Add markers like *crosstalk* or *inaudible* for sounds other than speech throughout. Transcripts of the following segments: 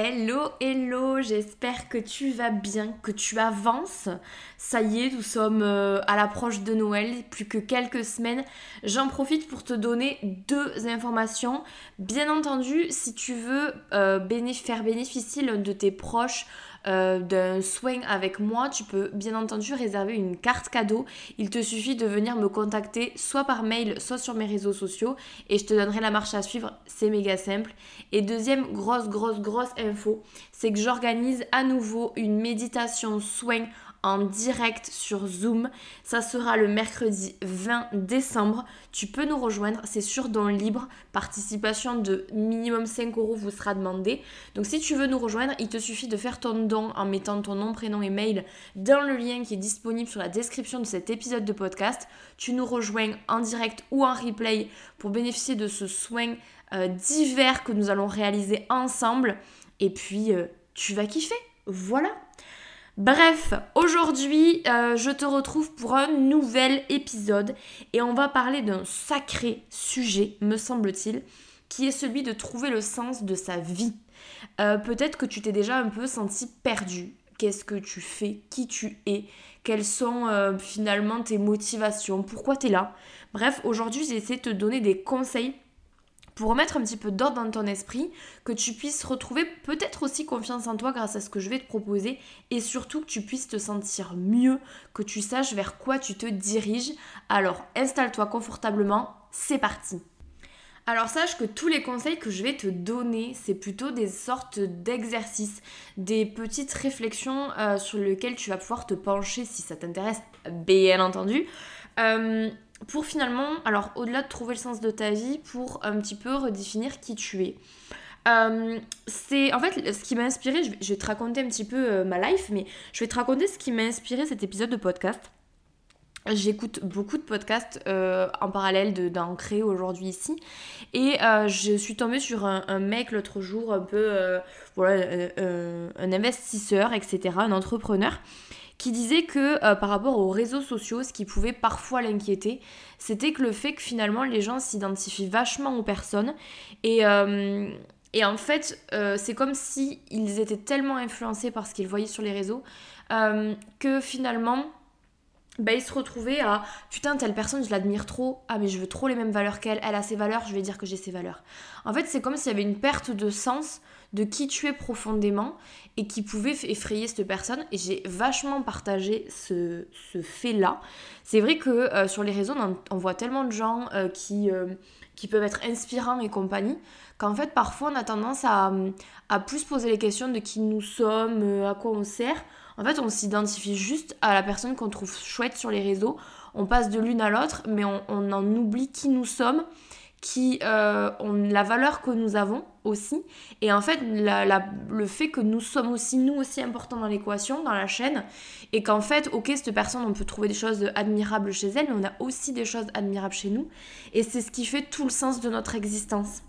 Hello, hello, j'espère que tu vas bien, que tu avances. Ça y est, nous sommes euh, à l'approche de Noël, plus que quelques semaines. J'en profite pour te donner deux informations. Bien entendu, si tu veux euh, faire bénéficier l'un de tes proches euh, d'un soin avec moi, tu peux bien entendu réserver une carte cadeau. Il te suffit de venir me contacter soit par mail, soit sur mes réseaux sociaux et je te donnerai la marche à suivre. C'est méga simple. Et deuxième grosse, grosse, grosse info, c'est que j'organise à nouveau une méditation soin direct sur Zoom. Ça sera le mercredi 20 décembre. Tu peux nous rejoindre, c'est sur don libre. Participation de minimum 5 euros vous sera demandée. Donc si tu veux nous rejoindre, il te suffit de faire ton don en mettant ton nom, prénom et mail dans le lien qui est disponible sur la description de cet épisode de podcast. Tu nous rejoins en direct ou en replay pour bénéficier de ce soin euh, divers que nous allons réaliser ensemble. Et puis, euh, tu vas kiffer. Voilà. Bref, aujourd'hui, euh, je te retrouve pour un nouvel épisode et on va parler d'un sacré sujet, me semble-t-il, qui est celui de trouver le sens de sa vie. Euh, peut-être que tu t'es déjà un peu senti perdu. Qu'est-ce que tu fais? Qui tu es? Quelles sont euh, finalement tes motivations? Pourquoi tu es là? Bref, aujourd'hui, j'ai essayé de te donner des conseils pour remettre un petit peu d'ordre dans ton esprit, que tu puisses retrouver peut-être aussi confiance en toi grâce à ce que je vais te proposer et surtout que tu puisses te sentir mieux, que tu saches vers quoi tu te diriges. Alors installe-toi confortablement, c'est parti. Alors sache que tous les conseils que je vais te donner, c'est plutôt des sortes d'exercices, des petites réflexions euh, sur lesquelles tu vas pouvoir te pencher si ça t'intéresse, bien entendu. Euh, pour finalement, alors au-delà de trouver le sens de ta vie, pour un petit peu redéfinir qui tu es. Euh, c'est en fait ce qui m'a inspiré, je vais, te raconter un petit peu euh, ma life, mais je vais te raconter ce qui m'a inspiré cet épisode de podcast. J'écoute beaucoup de podcasts euh, en parallèle d'en créer aujourd'hui ici. Et je suis tombée sur un, un mec l'autre jour, un peu, voilà, un investisseur, etc., un entrepreneur, qui disait que euh, par rapport aux réseaux sociaux, ce qui pouvait parfois l'inquiéter, c'était que le fait que finalement les gens s'identifient vachement aux personnes. Et, euh, en fait euh, c'est comme si ils étaient tellement influencés par ce qu'ils voyaient sur les réseaux que finalement bah, ils se retrouvaient à putain telle personne je l'admire trop ah mais je veux trop les mêmes valeurs qu'elle elle a ses valeurs je vais dire que j'ai ses valeurs en fait c'est comme s'il y avait une perte de sens de qui tu es profondément et qui pouvait effrayer cette personne. Et j'ai vachement partagé ce, fait-là. C'est vrai que euh, sur les réseaux, on, voit tellement de gens euh, qui, euh, qui peuvent être inspirants et compagnie, qu'en fait, parfois, on a tendance à, à, plus poser les questions de qui nous sommes, à quoi on sert. En fait, on s'identifie juste à la personne qu'on trouve chouette sur les réseaux. On passe de l'une à l'autre, mais on, en oublie qui nous sommes qui euh, la valeur que nous avons aussi. Et en fait, le fait que nous sommes aussi, nous aussi, importants dans l'équation, dans la chaîne, et qu'en fait, ok, cette personne, on peut trouver des choses admirables chez elle, mais on a aussi des choses admirables chez nous. Et c'est ce qui fait tout le sens de notre existence.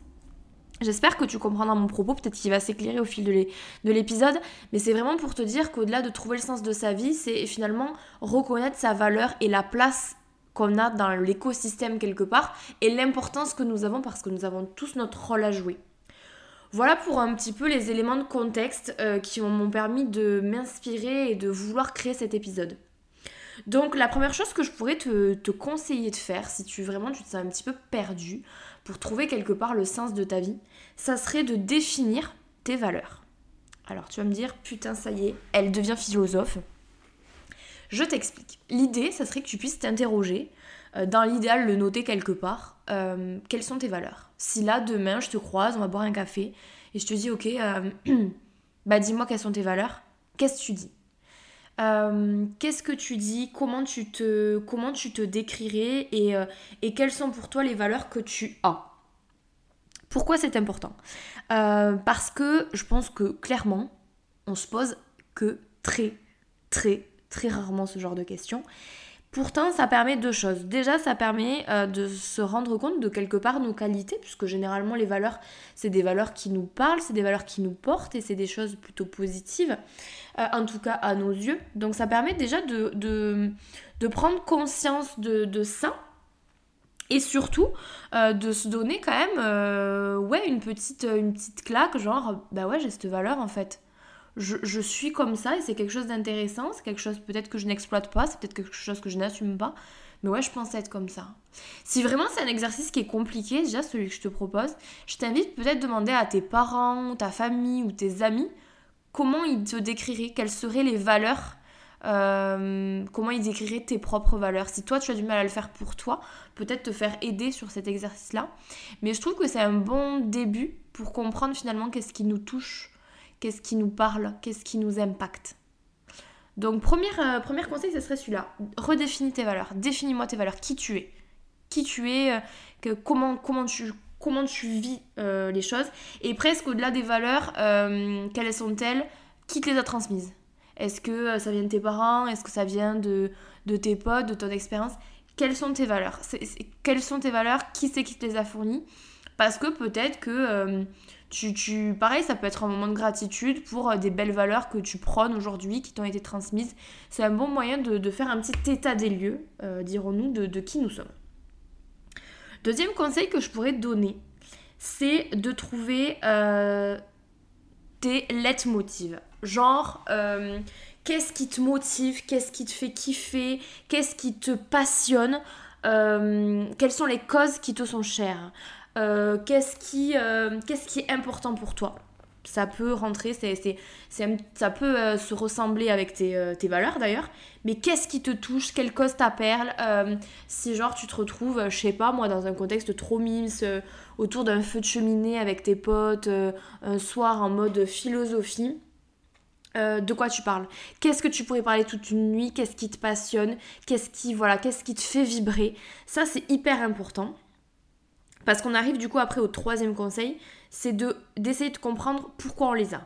J'espère que tu comprendras mon propos, peut-être qu'il va s'éclairer au fil de l'épisode, mais c'est vraiment pour te dire qu'au-delà de trouver le sens de sa vie, c'est finalement reconnaître sa valeur et la place qu'on a dans l'écosystème quelque part et l'importance que nous avons parce que nous avons tous notre rôle à jouer. Voilà pour un petit peu les éléments de contexte euh, qui m'ont permis de m'inspirer et de vouloir créer cet épisode. Donc la première chose que je pourrais te, conseiller de faire si tu vraiment tu te sens un petit peu perdu pour trouver quelque part le sens de ta vie, ça serait de définir tes valeurs. Alors tu vas me dire putain ça y est, elle devient philosophe. Je t'explique. L'idée, ça serait que tu puisses t'interroger, euh, dans l'idéal le noter quelque part, euh, quelles sont tes valeurs. Si là, demain, je te croise, on va boire un café, et je te dis, ok, euh, *clears throat* bah dis-moi quelles sont tes valeurs, qu'est-ce que tu dis? Qu'est-ce que tu dis? Comment tu, te, comment décrirais? Et, et quelles sont pour toi les valeurs que tu as? Pourquoi c'est important? Parce que je pense que clairement, on se pose que très, très, très rarement ce genre de questions. Pourtant, ça permet deux choses. Déjà, ça permet euh, de se rendre compte de quelque part nos qualités, puisque généralement les valeurs, c'est des valeurs qui nous parlent, c'est des valeurs qui nous portent, et c'est des choses plutôt positives, euh, en tout cas à nos yeux. Donc ça permet déjà de, de, prendre conscience de, ça, et surtout euh, de se donner quand même une, petite, une petite claque, genre, bah ouais, j'ai cette valeur en fait je, suis comme ça et c'est quelque chose d'intéressant, c'est quelque chose peut-être que je n'exploite pas, c'est peut-être quelque chose que je n'assume pas, mais ouais, je pense être comme ça. Si vraiment c'est un exercice qui est compliqué, déjà celui que je te propose, je t'invite peut-être à demander à tes parents, ta famille ou tes amis comment ils te décriraient, quelles seraient les valeurs euh, comment ils décriraient tes propres valeurs. Si toi tu as du mal à le faire pour toi, peut-être te faire aider sur cet exercice-là. Mais je trouve que c'est un bon début pour comprendre finalement qu'est-ce qui nous touche qu'est-ce qui nous parle, qu'est-ce qui nous impacte? Donc premier, euh, premier conseil, ce serait celui-là. Redéfinis tes valeurs. Définis-moi tes valeurs. Qui tu es? Qui tu es, euh, comment, comment, tu, comment tu vis euh, les choses? Et presque au-delà des valeurs, quelles sont-elles? Qui te les a transmises? Est-ce que ça vient de tes parents? Est-ce que ça vient de, de tes potes, de ton expérience? Quelles sont tes valeurs? Quelles sont tes valeurs? Qui c'est qui te les a fournies? Parce que peut-être que tu, pareil, ça peut être un moment de gratitude pour euh, des belles valeurs que tu prônes aujourd'hui, qui t'ont été transmises. C'est un bon moyen de, faire un petit état des lieux, euh, dirons-nous, de, qui nous sommes. Deuxième conseil que je pourrais te donner, c'est de trouver euh, tes leitmotivs. Genre, qu'est-ce qui te motive, qu'est-ce qui te fait kiffer, qu'est-ce qui te passionne, quelles sont les causes qui te sont chères. Euh, qu'est-ce qui, euh, qui est important pour toi? Ça peut rentrer, c'est, c'est, ça peut euh, se ressembler avec tes, tes valeurs d'ailleurs, mais qu'est-ce qui te touche, quelle cause t'appelle Si genre tu te retrouves, je sais pas moi, dans un contexte trop mimes, autour d'un feu de cheminée avec tes potes, un soir en mode philosophie, de quoi tu parles? Qu'est-ce que tu pourrais parler toute une nuit? Qu'est-ce qui te passionne? Qu'est-ce qui, voilà, qu'est-ce qui te fait vibrer? Ça c'est hyper important. Parce qu'on arrive du coup après au troisième conseil, c'est de, d'essayer de comprendre pourquoi on les a.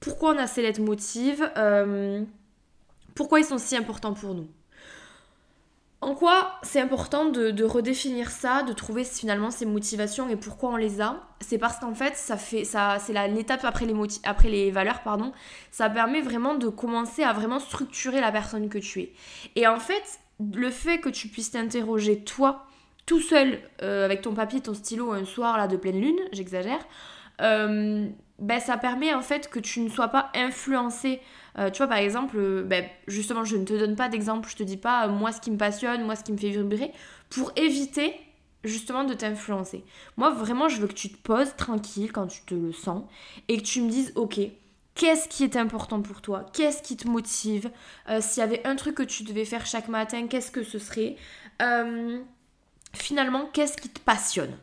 Pourquoi on a ces lettres motives, euh, pourquoi ils sont si importants pour nous. En quoi c'est important de, redéfinir ça, de trouver finalement ces motivations et pourquoi on les a? C'est parce qu'en fait, ça fait, ça, c'est l'étape après les, après les valeurs, pardon. Ça permet vraiment de commencer à vraiment structurer la personne que tu es. Et en fait, le fait que tu puisses t'interroger toi tout seul euh, avec ton papier, ton stylo un soir là de pleine lune, j'exagère, euh, ben, ça permet en fait que tu ne sois pas influencé. Euh, tu vois, par exemple, ben, justement, je ne te donne pas d'exemple, je te dis pas moi ce qui me passionne, moi ce qui me fait vibrer, pour éviter justement de t'influencer. Moi, vraiment, je veux que tu te poses tranquille quand tu te le sens et que tu me dises, ok, Qu'est-ce qui est important pour toi? Qu'est-ce qui te motive? S'il y avait un truc que tu devais faire chaque matin, qu'est-ce que ce serait? Finalement, qu'est-ce qui te passionne?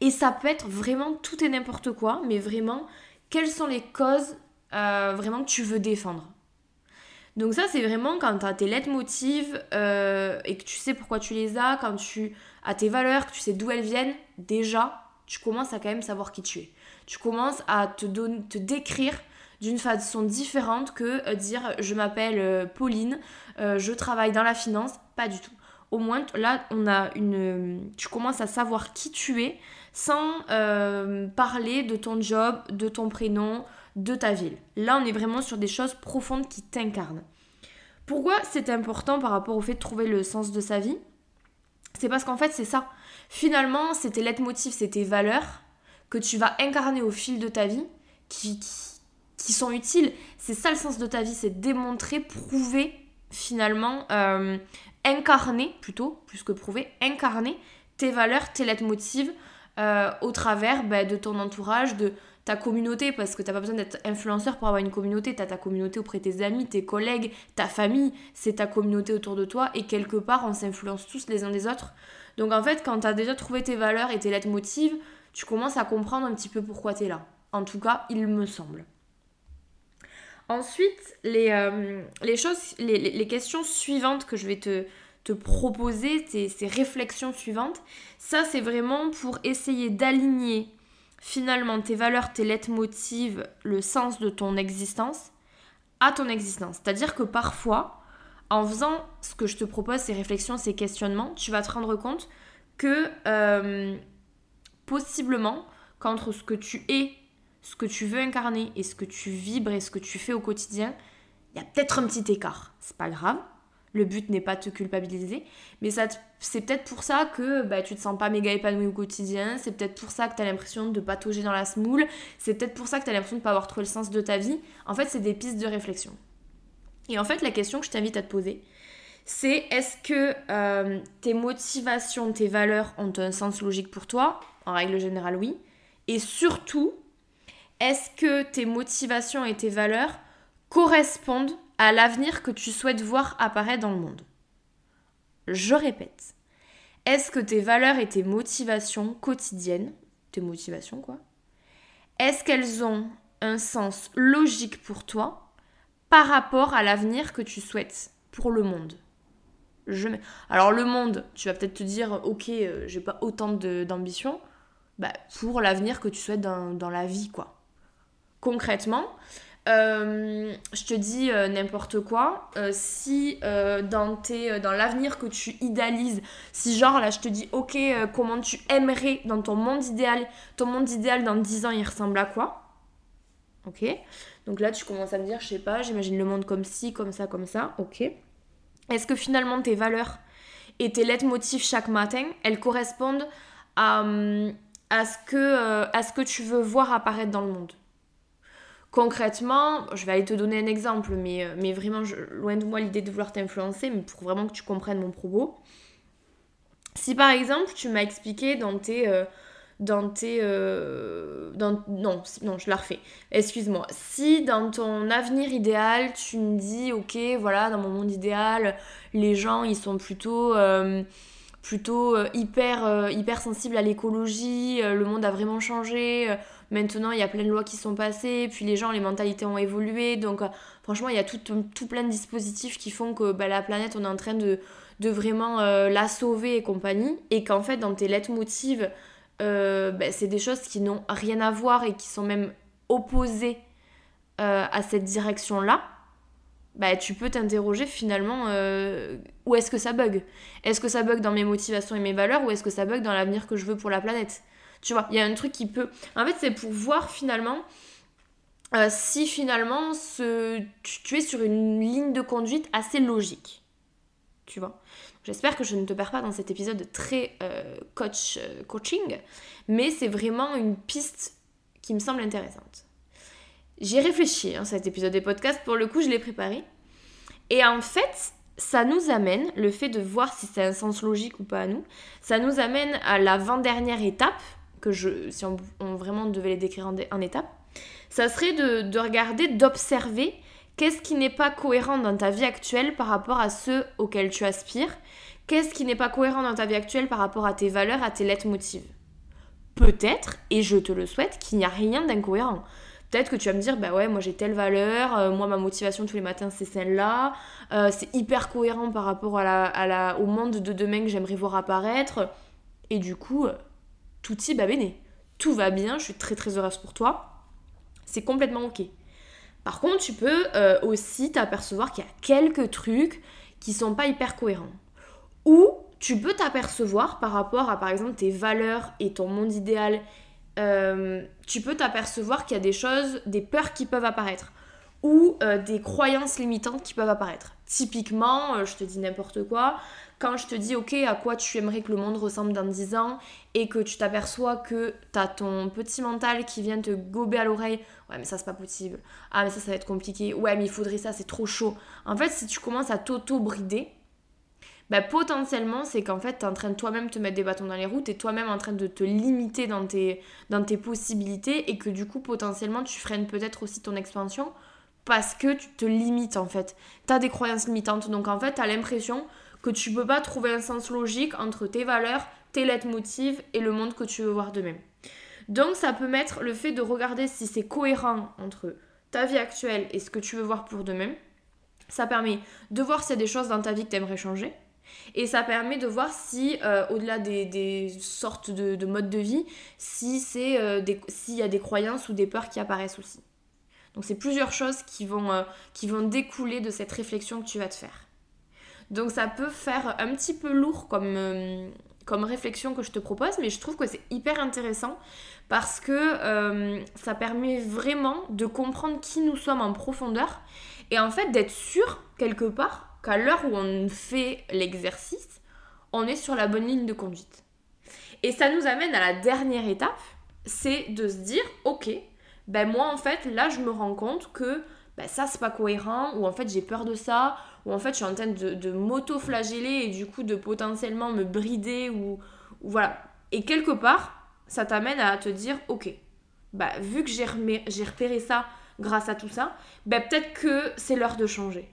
Et ça peut être vraiment tout et n'importe quoi, mais vraiment, quelles sont les causes euh, vraiment que tu veux défendre? Donc ça, c'est vraiment quand tu as tes lettres motives euh, et que tu sais pourquoi tu les as, quand tu as tes valeurs, que tu sais d'où elles viennent, déjà, tu commences à quand même savoir qui tu es. Tu commences à te, te décrire d'une façon différente que euh, dire je m'appelle Pauline, je travaille dans la finance, pas du tout au moins là on a une tu commences à savoir qui tu es sans euh, parler de ton job, de ton prénom, de ta ville. Là on est vraiment sur des choses profondes qui t'incarnent. Pourquoi c'est important par rapport au fait de trouver le sens de sa vie? C'est parce qu'en fait c'est ça. Finalement c'est tes leitmotivs, c'est tes valeurs que tu vas incarner au fil de ta vie qui, qui, sont utiles. C'est ça le sens de ta vie, c'est démontrer, prouver finalement euh, incarner plutôt, plus que prouver, incarner tes valeurs, tes leitmotivs euh, au travers bah, de ton entourage, de ta communauté, parce que tu n'as pas besoin d'être influenceur pour avoir une communauté, tu as ta communauté auprès de tes amis, tes collègues, ta famille, c'est ta communauté autour de toi, et quelque part on s'influence tous les uns des autres. Donc en fait, quand tu as déjà trouvé tes valeurs et tes leitmotivs, tu commences à comprendre un petit peu pourquoi tu es là. En tout cas, il me semble. Ensuite, les, euh, les questions suivantes que je vais te, proposer, ces, réflexions suivantes, ça c'est vraiment pour essayer d'aligner finalement tes valeurs, tes leitmotivs, le sens de ton existence à ton existence. C'est-à-dire que parfois, en faisant ce que je te propose, ces réflexions, ces questionnements, tu vas te rendre compte que euh, possiblement qu'entre ce que tu es, ce que tu veux incarner et ce que tu vibres et ce que tu fais au quotidien, il y a peut-être un petit écart. C'est pas grave. Le but n'est pas de te culpabiliser, mais c'est peut-être pour ça que bah, tu te sens pas méga épanoui au quotidien, c'est peut-être pour ça que tu l'impression de patauger dans la smoule, c'est peut-être pour ça que tu as l'impression de pas avoir trouvé le sens de ta vie. En fait, c'est des pistes de réflexion. Et en fait, la question que je t'invite à te poser, c'est est-ce que euh, tes motivations, tes valeurs ont un sens logique pour toi? En règle générale, oui. Et surtout, est-ce que tes motivations et tes valeurs correspondent à l'avenir que tu souhaites voir apparaître dans le monde? Je répète. Est-ce que tes valeurs et tes motivations quotidiennes, tes motivations quoi, est-ce qu'elles ont un sens logique pour toi par rapport à l'avenir que tu souhaites pour le monde? Alors le monde, tu vas peut-être te dire, ok, euh, j'ai pas autant d'ambition, bah, pour l'avenir que tu souhaites dans, la vie, quoi. Concrètement, euh, je te dis euh, n'importe quoi. si dans, tes, dans l'avenir que tu idéalises, si genre là je te dis ok, comment tu aimerais dans ton monde idéal, ton monde idéal dans 10 ans il ressemble à quoi? Ok. Donc là tu commences à me dire, je sais pas, j'imagine le monde comme ci, comme ça, comme ça, ok. Est-ce que finalement tes valeurs et tes motifs chaque matin, elles correspondent à, euh, à ce que tu veux voir apparaître dans le monde? Concrètement, je vais aller te donner un exemple, mais, euh, vraiment, loin de moi l'idée de vouloir t'influencer, mais pour vraiment que tu comprennes mon propos. Si par exemple, tu m'as expliqué dans tes, euh, dans tes... Euh, non, non, je la refais. Excuse-moi. Si dans ton avenir idéal, tu me dis, ok, voilà, dans mon monde idéal, les gens, ils sont plutôt... plutôt euh, hyper, hyper sensibles à l'écologie, le monde a vraiment changé, maintenant il y a plein de lois qui sont passées, puis les gens, les mentalités ont évolué, donc franchement il y a tout, tout, plein de dispositifs qui font que bah, la planète, on est en train de, de vraiment la sauver et compagnie, et qu'en fait dans tes lettres motives, euh, ben, c'est des choses qui n'ont rien à voir et qui sont même opposées euh, à cette direction-là, bah, tu peux t'interroger finalement euh, où est-ce que ça bug? Est-ce que ça bug dans mes motivations et mes valeurs ou est-ce que ça bug dans l'avenir que je veux pour la planète? Tu vois, il y a un truc qui peut... En fait, c'est pour voir finalement si finalement ce... tu es sur une ligne de conduite assez logique. Tu vois? J'espère que je ne te perds pas dans cet épisode très euh, coach, euh, coaching, mais c'est vraiment une piste qui me semble intéressante. J'ai réfléchi hein, cet épisode des podcasts, pour le coup je l'ai préparé. Et en fait, ça nous amène, le fait de voir si c'est un sens logique ou pas à nous, ça nous amène à l'avant-dernière étape, que je, si on, vraiment devait les décrire en, en étapes, ça serait de, de regarder, d'observer Qu'est-ce qui n'est pas cohérent dans ta vie actuelle par rapport à ceux auxquels tu aspires Qu'est-ce qui n'est pas cohérent dans ta vie actuelle par rapport à tes valeurs, à tes lettres motives Peut-être, et je te le souhaite, qu'il n'y a rien d'incohérent. Peut-être que tu vas me dire, bah ouais, moi j'ai telle valeur, euh, moi ma motivation tous les matins c'est celle-là, euh, c'est hyper cohérent par rapport au monde de demain que j'aimerais voir apparaître. Et du coup, tout y va bene. Tout va bien, je suis très très heureuse pour toi. C'est complètement ok. Par contre, tu peux euh, aussi t'apercevoir qu'il y a quelques trucs qui sont pas hyper cohérents. Ou tu peux t'apercevoir par rapport à par exemple tes valeurs et ton monde idéal, euh, tu peux t'apercevoir qu'il y a des choses, des peurs qui peuvent apparaître ou euh, des croyances limitantes qui peuvent apparaître. Typiquement, je te dis n'importe quoi, quand je te dis, ok, à quoi tu aimerais que le monde ressemble dans 10 ans, et que tu t'aperçois que t'as ton petit mental qui vient te gober à l'oreille, ouais, mais ça, c'est pas possible. Ah, mais ça, ça va être compliqué. Ouais, mais il faudrait ça, c'est trop chaud. En fait, si tu commences à t'auto-brider, bah, potentiellement, c'est qu'en fait, tu es en train de toi-même te mettre des bâtons dans les roues, tu toi-même en train de te limiter dans tes, dans possibilités, et que du coup, potentiellement, tu freines peut-être aussi ton expansion parce que tu te limites en fait. Tu as des croyances limitantes, donc en fait, tu as l'impression que tu peux pas trouver un sens logique entre tes valeurs, tes lettres motives et le monde que tu veux voir de même. Donc ça peut mettre le fait de regarder si c'est cohérent entre ta vie actuelle et ce que tu veux voir pour demain. Ça permet de voir s'il y a des choses dans ta vie que tu aimerais changer. Et ça permet de voir si, euh, au-delà des, sortes de, modes de vie, si c'est euh, s'il y a des croyances ou des peurs qui apparaissent aussi. Donc c'est plusieurs choses qui vont, euh, qui vont découler de cette réflexion que tu vas te faire. Donc ça peut faire un petit peu lourd comme, comme réflexion que je te propose, mais je trouve que c'est hyper intéressant parce que ça permet vraiment de comprendre qui nous sommes en profondeur et en fait d'être sûr quelque part qu'à l'heure où on fait l'exercice, on est sur la bonne ligne de conduite. Et ça nous amène à la dernière étape, c'est de se dire, ok, ben moi en fait là je me rends compte que ben ça c'est pas cohérent, ou en fait j'ai peur de ça, ou en fait je suis en train de, de m'auto-flageller et du coup de potentiellement me brider, ou, voilà. Et quelque part, ça t'amène à te dire, ok, bah vu que j'ai repéré ça grâce à tout ça, ben peut-être que c'est l'heure de changer.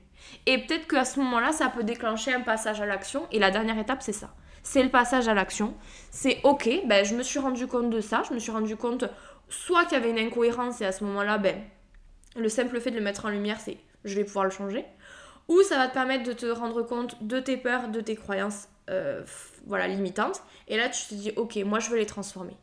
Et peut-être qu'à ce moment-là, ça peut déclencher un passage à l'action. Et la dernière étape, c'est ça. C'est le passage à l'action. C'est ok, ben, je me suis rendu compte de ça. Je me suis rendu compte soit qu'il y avait une incohérence et à ce moment-là, ben, le simple fait de le mettre en lumière, c'est je vais pouvoir le changer. Ou ça va te permettre de te rendre compte de tes peurs, de tes croyances euh, voilà, limitantes. Et là, tu te dis, ok, moi, je veux les transformer.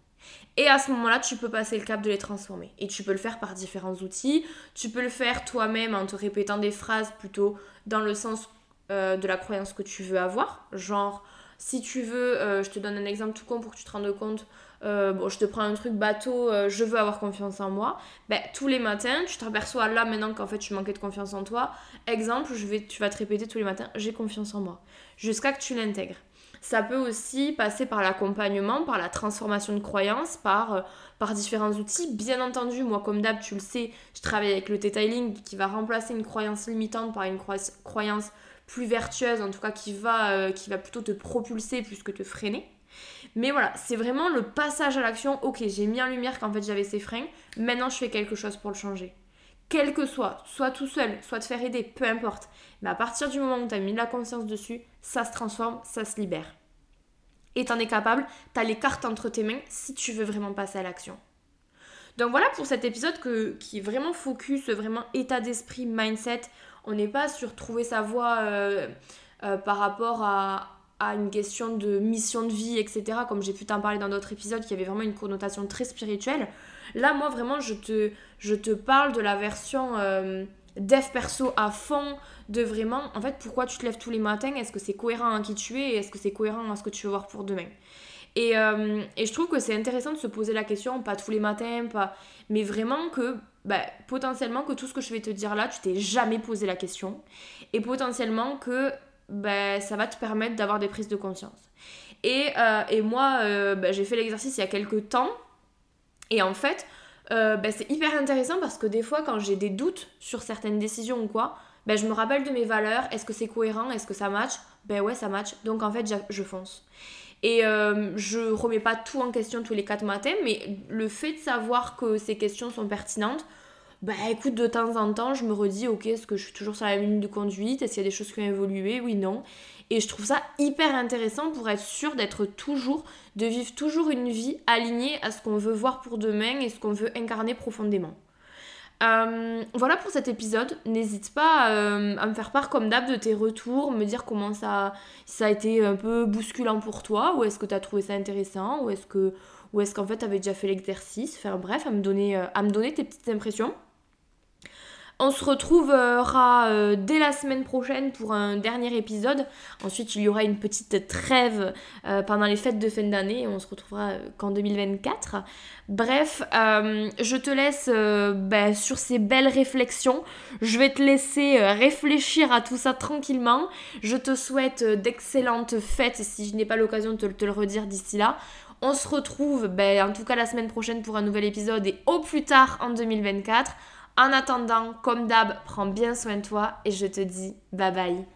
Et à ce moment-là, tu peux passer le cap de les transformer. Et tu peux le faire par différents outils. Tu peux le faire toi-même en te répétant des phrases plutôt dans le sens euh, de la croyance que tu veux avoir. Genre, si tu veux, euh, je te donne un exemple tout con pour que tu te rendes compte. Euh, je te prends un truc bateau, je veux avoir confiance en moi. Ben, tous les matins, tu t'aperçois là maintenant qu'en fait tu manquais de confiance en toi. Exemple, tu vas te répéter tous les matins, j'ai confiance en moi. Jusqu'à que tu l'intègres. Ça peut aussi passer par l'accompagnement, par la transformation de croyances, par, euh, par différents outils. Bien entendu, moi comme d'hab, tu le sais, je travaille avec le detailing qui va remplacer une croyance limitante par une croyance plus vertueuse, en tout cas qui va, euh, qui va plutôt te propulser plus que te freiner. Mais voilà, c'est vraiment le passage à l'action. Ok, j'ai mis en lumière qu'en fait j'avais ces freins. Maintenant, je fais quelque chose pour le changer. Quel que soit, soit tout seul, soit te faire aider, peu importe. Mais à partir du moment où tu as mis la conscience dessus, ça se transforme, ça se libère. Et tu en es capable, tu as les cartes entre tes mains si tu veux vraiment passer à l'action. Donc voilà pour cet épisode qui est vraiment focus, vraiment état d'esprit, mindset. On n'est pas sur trouver sa voie euh, euh, par rapport à, à une question de mission de vie, etc. Comme j'ai pu t'en parler dans d'autres épisodes qui avait vraiment une connotation très spirituelle. Là, moi, vraiment, je te, je te parle de la version euh, dev perso à fond, de vraiment, en fait, pourquoi tu te lèves tous les matins Est-ce que c'est cohérent à qui tu es est-ce que c'est cohérent à ce que tu veux voir pour demain et, euh, et, je trouve que c'est intéressant de se poser la question, pas tous les matins, pas... mais vraiment que bah, potentiellement que tout ce que je vais te dire là, tu t'es jamais posé la question. Et potentiellement que bah, ça va te permettre d'avoir des prises de conscience. Et, euh, et moi, euh, bah, j'ai fait l'exercice il y a quelques temps. Et en fait, euh, bah, c'est hyper intéressant parce que des fois, quand j'ai des doutes sur certaines décisions ou quoi, bah, je me rappelle de mes valeurs. Est-ce que c'est cohérent? Est-ce que ça match? Ben ouais, ça match. Donc en fait, je fonce. Et je remets pas tout en question tous les quatre matins, mais le fait de savoir que ces questions sont pertinentes, bah écoute, de temps en temps, je me redis, ok, est-ce que je suis toujours sur la ligne de conduite? Est-ce qu'il y a des choses qui ont évolué? Oui, non. Et je trouve ça hyper intéressant pour être sûr d'être toujours, de vivre toujours une vie alignée à ce qu'on veut voir pour demain et ce qu'on veut incarner profondément. Euh, voilà pour cet épisode. N'hésite pas euh, à me faire part comme d'hab de tes retours, me dire comment ça, ça a été un peu bousculant pour toi, ou est-ce que tu as trouvé ça intéressant, ou est-ce que ou est-ce qu'en fait tu avais déjà fait l'exercice, faire bref, à me donner, euh, à me donner tes petites impressions. On se retrouvera euh, dès la semaine prochaine pour un dernier épisode. Ensuite, il y aura une petite trêve euh, pendant les fêtes de fin d'année on se retrouvera euh, qu'en 2024. Bref, je te laisse ben, sur ces belles réflexions. Je vais te laisser réfléchir à tout ça tranquillement. Je te souhaite d'excellentes fêtes si je n'ai pas l'occasion de te, le redire d'ici là. On se retrouve ben, en tout cas la semaine prochaine pour un nouvel épisode et au plus tard en 2024. En attendant, comme d'hab, prends bien soin de toi et je te dis bye bye.